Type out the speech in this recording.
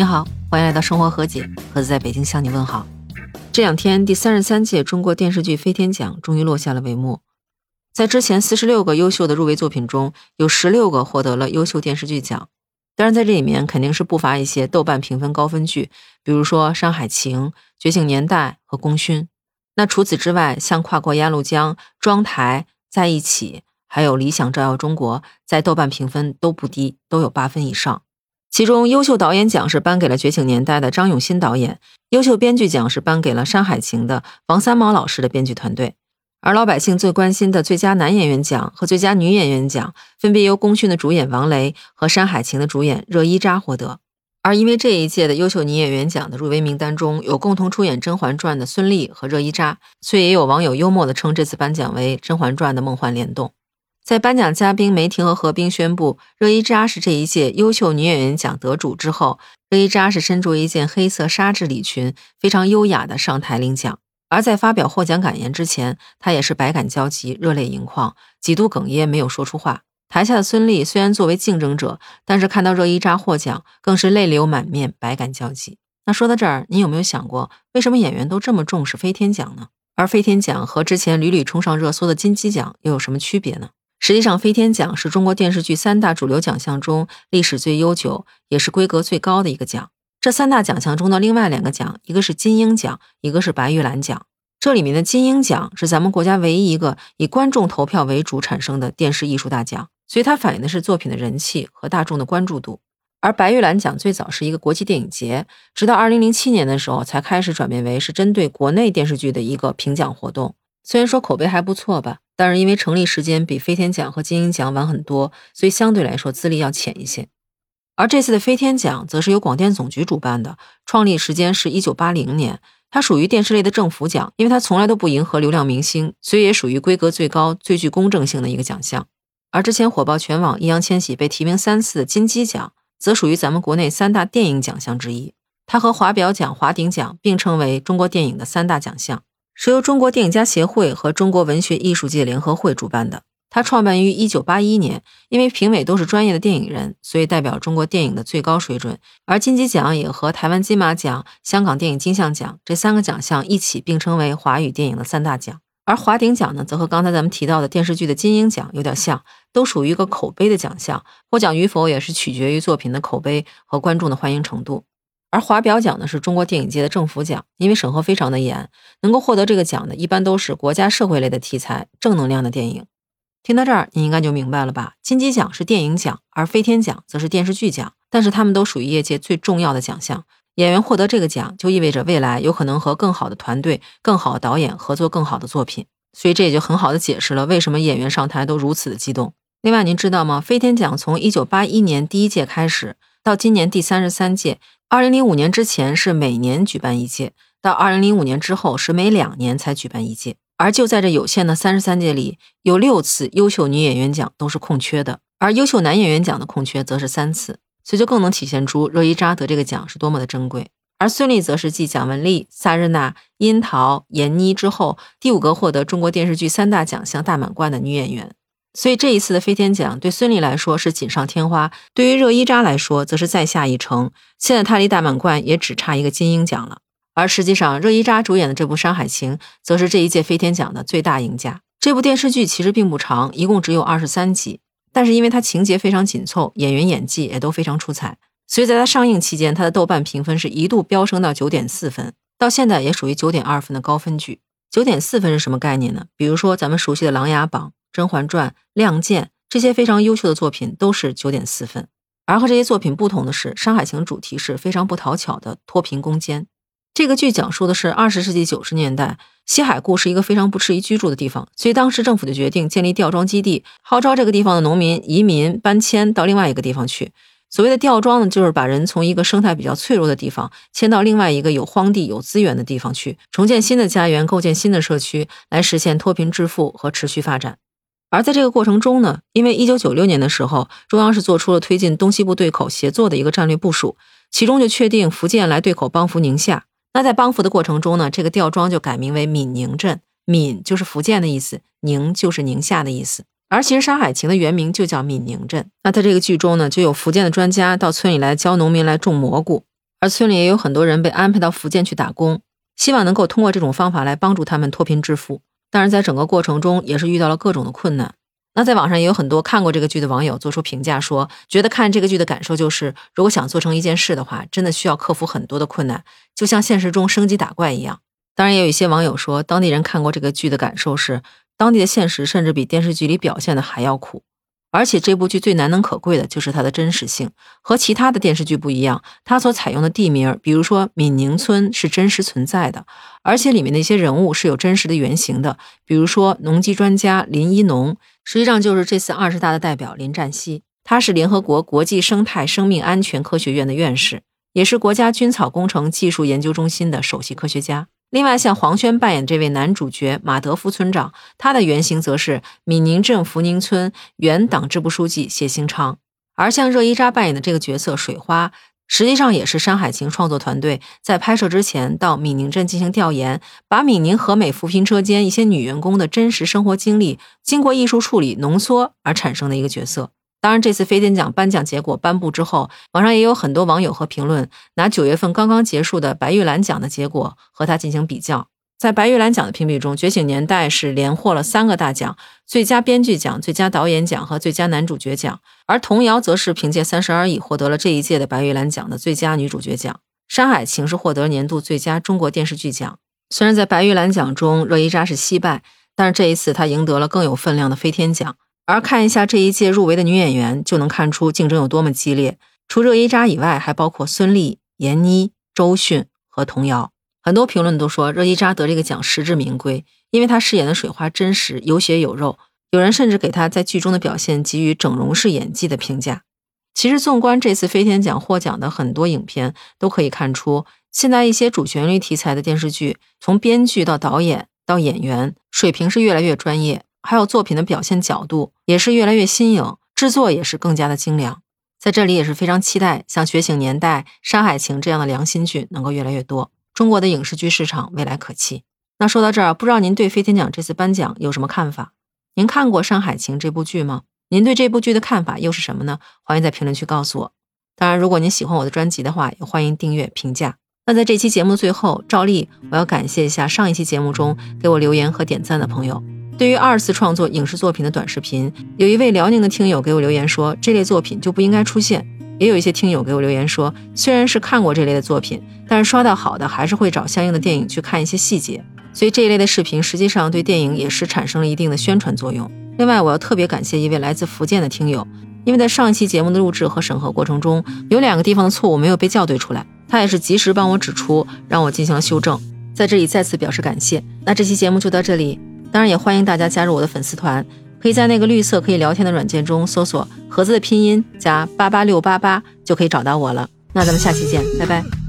你好，欢迎来到生活和解，盒子在北京向你问好。这两天，第三十三届中国电视剧飞天奖终于落下了帷幕。在之前四十六个优秀的入围作品中，有十六个获得了优秀电视剧奖。当然，在这里面肯定是不乏一些豆瓣评分高分剧，比如说《山海情》《觉醒年代》和《功勋》。那除此之外，像《跨过鸭绿江》《庄台》《在一起》还有《理想照耀中国》，在豆瓣评分都不低，都有八分以上。其中，优秀导演奖是颁给了《觉醒年代》的张永新导演，优秀编剧奖是颁给了《山海情》的王三毛老师的编剧团队，而老百姓最关心的最佳男演员奖和最佳女演员奖，分别由《功勋》的主演王雷和《山海情》的主演热依扎获得。而因为这一届的优秀女演员奖的入围名单中有共同出演《甄嬛传》的孙俪和热依扎，所以也有网友幽默地称这次颁奖为《甄嬛传》的梦幻联动。在颁奖嘉宾梅婷和何冰宣布热依扎是这一届优秀女演员奖得主之后，热依扎是身着一件黑色纱质礼裙，非常优雅的上台领奖。而在发表获奖感言之前，她也是百感交集，热泪盈眶，几度哽咽，没有说出话。台下的孙俪虽然作为竞争者，但是看到热依扎获奖，更是泪流满面，百感交集。那说到这儿，你有没有想过，为什么演员都这么重视飞天奖呢？而飞天奖和之前屡屡冲上热搜的金鸡奖又有什么区别呢？实际上，飞天奖是中国电视剧三大主流奖项中历史最悠久，也是规格最高的一个奖。这三大奖项中的另外两个奖，一个是金鹰奖，一个是白玉兰奖。这里面的金鹰奖是咱们国家唯一一个以观众投票为主产生的电视艺术大奖，所以它反映的是作品的人气和大众的关注度。而白玉兰奖最早是一个国际电影节，直到二零零七年的时候才开始转变为是针对国内电视剧的一个评奖活动。虽然说口碑还不错吧。但是因为成立时间比飞天奖和金鹰奖晚很多，所以相对来说资历要浅一些。而这次的飞天奖则是由广电总局主办的，创立时间是一九八零年，它属于电视类的政府奖，因为它从来都不迎合流量明星，所以也属于规格最高、最具公正性的一个奖项。而之前火爆全网、易烊千玺被提名三次的金鸡奖，则属于咱们国内三大电影奖项之一，它和华表奖、华鼎奖并称为中国电影的三大奖项。是由中国电影家协会和中国文学艺术界联合会主办的。它创办于一九八一年，因为评委都是专业的电影人，所以代表中国电影的最高水准。而金鸡奖也和台湾金马奖、香港电影金像奖这三个奖项一起并称为华语电影的三大奖。而华鼎奖呢，则和刚才咱们提到的电视剧的金鹰奖有点像，都属于一个口碑的奖项，获奖与否也是取决于作品的口碑和观众的欢迎程度。而华表奖呢，是中国电影界的政府奖，因为审核非常的严，能够获得这个奖的，一般都是国家社会类的题材、正能量的电影。听到这儿，你应该就明白了吧？金鸡奖是电影奖，而飞天奖则是电视剧奖，但是他们都属于业界最重要的奖项。演员获得这个奖，就意味着未来有可能和更好的团队、更好的导演合作更好的作品。所以这也就很好的解释了为什么演员上台都如此的激动。另外，您知道吗？飞天奖从一九八一年第一届开始，到今年第三十三届。二零零五年之前是每年举办一届，到二零零五年之后是每两年才举办一届。而就在这有限的三十三届里，有六次优秀女演员奖都是空缺的，而优秀男演员奖的空缺则是三次，所以就更能体现出热依扎得这个奖是多么的珍贵。而孙俪则是继蒋雯丽、萨日娜、樱桃、闫妮之后，第五个获得中国电视剧三大奖项大满贯的女演员。所以这一次的飞天奖对孙俪来说是锦上添花，对于热依扎来说则是再下一城。现在她离大满贯也只差一个金鹰奖了。而实际上，热依扎主演的这部《山海情》则是这一届飞天奖的最大赢家。这部电视剧其实并不长，一共只有二十三集，但是因为它情节非常紧凑，演员演技也都非常出彩，所以在它上映期间，它的豆瓣评分是一度飙升到九点四分，到现在也属于九点二分的高分剧。九点四分是什么概念呢？比如说咱们熟悉的《琅琊榜》。《甄嬛传》《亮剑》这些非常优秀的作品都是九点四分，而和这些作品不同的是，《山海情》主题是非常不讨巧的脱贫攻坚。这个剧讲述的是二十世纪九十年代，西海固是一个非常不适宜居住的地方，所以当时政府就决定建立吊庄基地，号召这个地方的农民移民搬迁到另外一个地方去。所谓的吊庄呢，就是把人从一个生态比较脆弱的地方迁到另外一个有荒地、有资源的地方去，重建新的家园，构建新的社区，来实现脱贫致富和持续发展。而在这个过程中呢，因为一九九六年的时候，中央是做出了推进东西部对口协作的一个战略部署，其中就确定福建来对口帮扶宁夏。那在帮扶的过程中呢，这个吊庄就改名为闽宁镇，闽就是福建的意思，宁就是宁夏的意思。而其实《山海情》的原名就叫闽宁镇。那在这个剧中呢，就有福建的专家到村里来教农民来种蘑菇。而村里也有很多人被安排到福建去打工，希望能够通过这种方法来帮助他们脱贫致富。当然，在整个过程中也是遇到了各种的困难。那在网上也有很多看过这个剧的网友做出评价，说觉得看这个剧的感受就是，如果想做成一件事的话，真的需要克服很多的困难，就像现实中升级打怪一样。当然，也有一些网友说，当地人看过这个剧的感受是，当地的现实甚至比电视剧里表现的还要苦。而且这部剧最难能可贵的就是它的真实性，和其他的电视剧不一样。它所采用的地名，比如说闽宁村，是真实存在的，而且里面的一些人物是有真实的原型的。比如说农机专家林一农，实际上就是这次二十大的代表林占西，他是联合国国际生态生命安全科学院的院士，也是国家菌草工程技术研究中心的首席科学家。另外，像黄轩扮演这位男主角马德福村长，他的原型则是闽宁镇福宁村原党支部书记谢兴昌。而像热依扎扮演的这个角色水花，实际上也是《山海情》创作团队在拍摄之前到闽宁镇进行调研，把闽宁和美扶贫车间一些女员工的真实生活经历，经过艺术处理浓缩而产生的一个角色。当然，这次飞天奖颁奖结果颁布之后，网上也有很多网友和评论拿九月份刚刚结束的白玉兰奖的结果和它进行比较。在白玉兰奖的评比中，《觉醒年代》是连获了三个大奖：最佳编剧奖、最佳导演奖和最佳男主角奖。而童谣则是凭借《三十而已》获得了这一届的白玉兰奖的最佳女主角奖，《山海情》是获得年度最佳中国电视剧奖。虽然在白玉兰奖中热依扎是惜败，但是这一次她赢得了更有分量的飞天奖。而看一下这一届入围的女演员，就能看出竞争有多么激烈。除热依扎以外，还包括孙俪、闫妮、周迅和童瑶。很多评论都说热依扎得这个奖实至名归，因为她饰演的水花真实、有血有肉。有人甚至给她在剧中的表现给予整容式演技的评价。其实，纵观这次飞天奖获奖的很多影片，都可以看出，现在一些主旋律题材的电视剧，从编剧到导演到演员，水平是越来越专业。还有作品的表现角度也是越来越新颖，制作也是更加的精良。在这里也是非常期待像《觉醒年代》《山海情》这样的良心剧能够越来越多。中国的影视剧市场未来可期。那说到这儿，不知道您对飞天奖这次颁奖有什么看法？您看过《山海情》这部剧吗？您对这部剧的看法又是什么呢？欢迎在评论区告诉我。当然，如果您喜欢我的专辑的话，也欢迎订阅评价。那在这期节目最后，照例我要感谢一下上一期节目中给我留言和点赞的朋友。对于二次创作影视作品的短视频，有一位辽宁的听友给我留言说，这类作品就不应该出现。也有一些听友给我留言说，虽然是看过这类的作品，但是刷到好的还是会找相应的电影去看一些细节。所以这一类的视频实际上对电影也是产生了一定的宣传作用。另外，我要特别感谢一位来自福建的听友，因为在上一期节目的录制和审核过程中，有两个地方的错误没有被校对出来，他也是及时帮我指出，让我进行了修正，在这里再次表示感谢。那这期节目就到这里。当然也欢迎大家加入我的粉丝团，可以在那个绿色可以聊天的软件中搜索“盒子”的拼音加八八六八八，就可以找到我了。那咱们下期见，拜拜。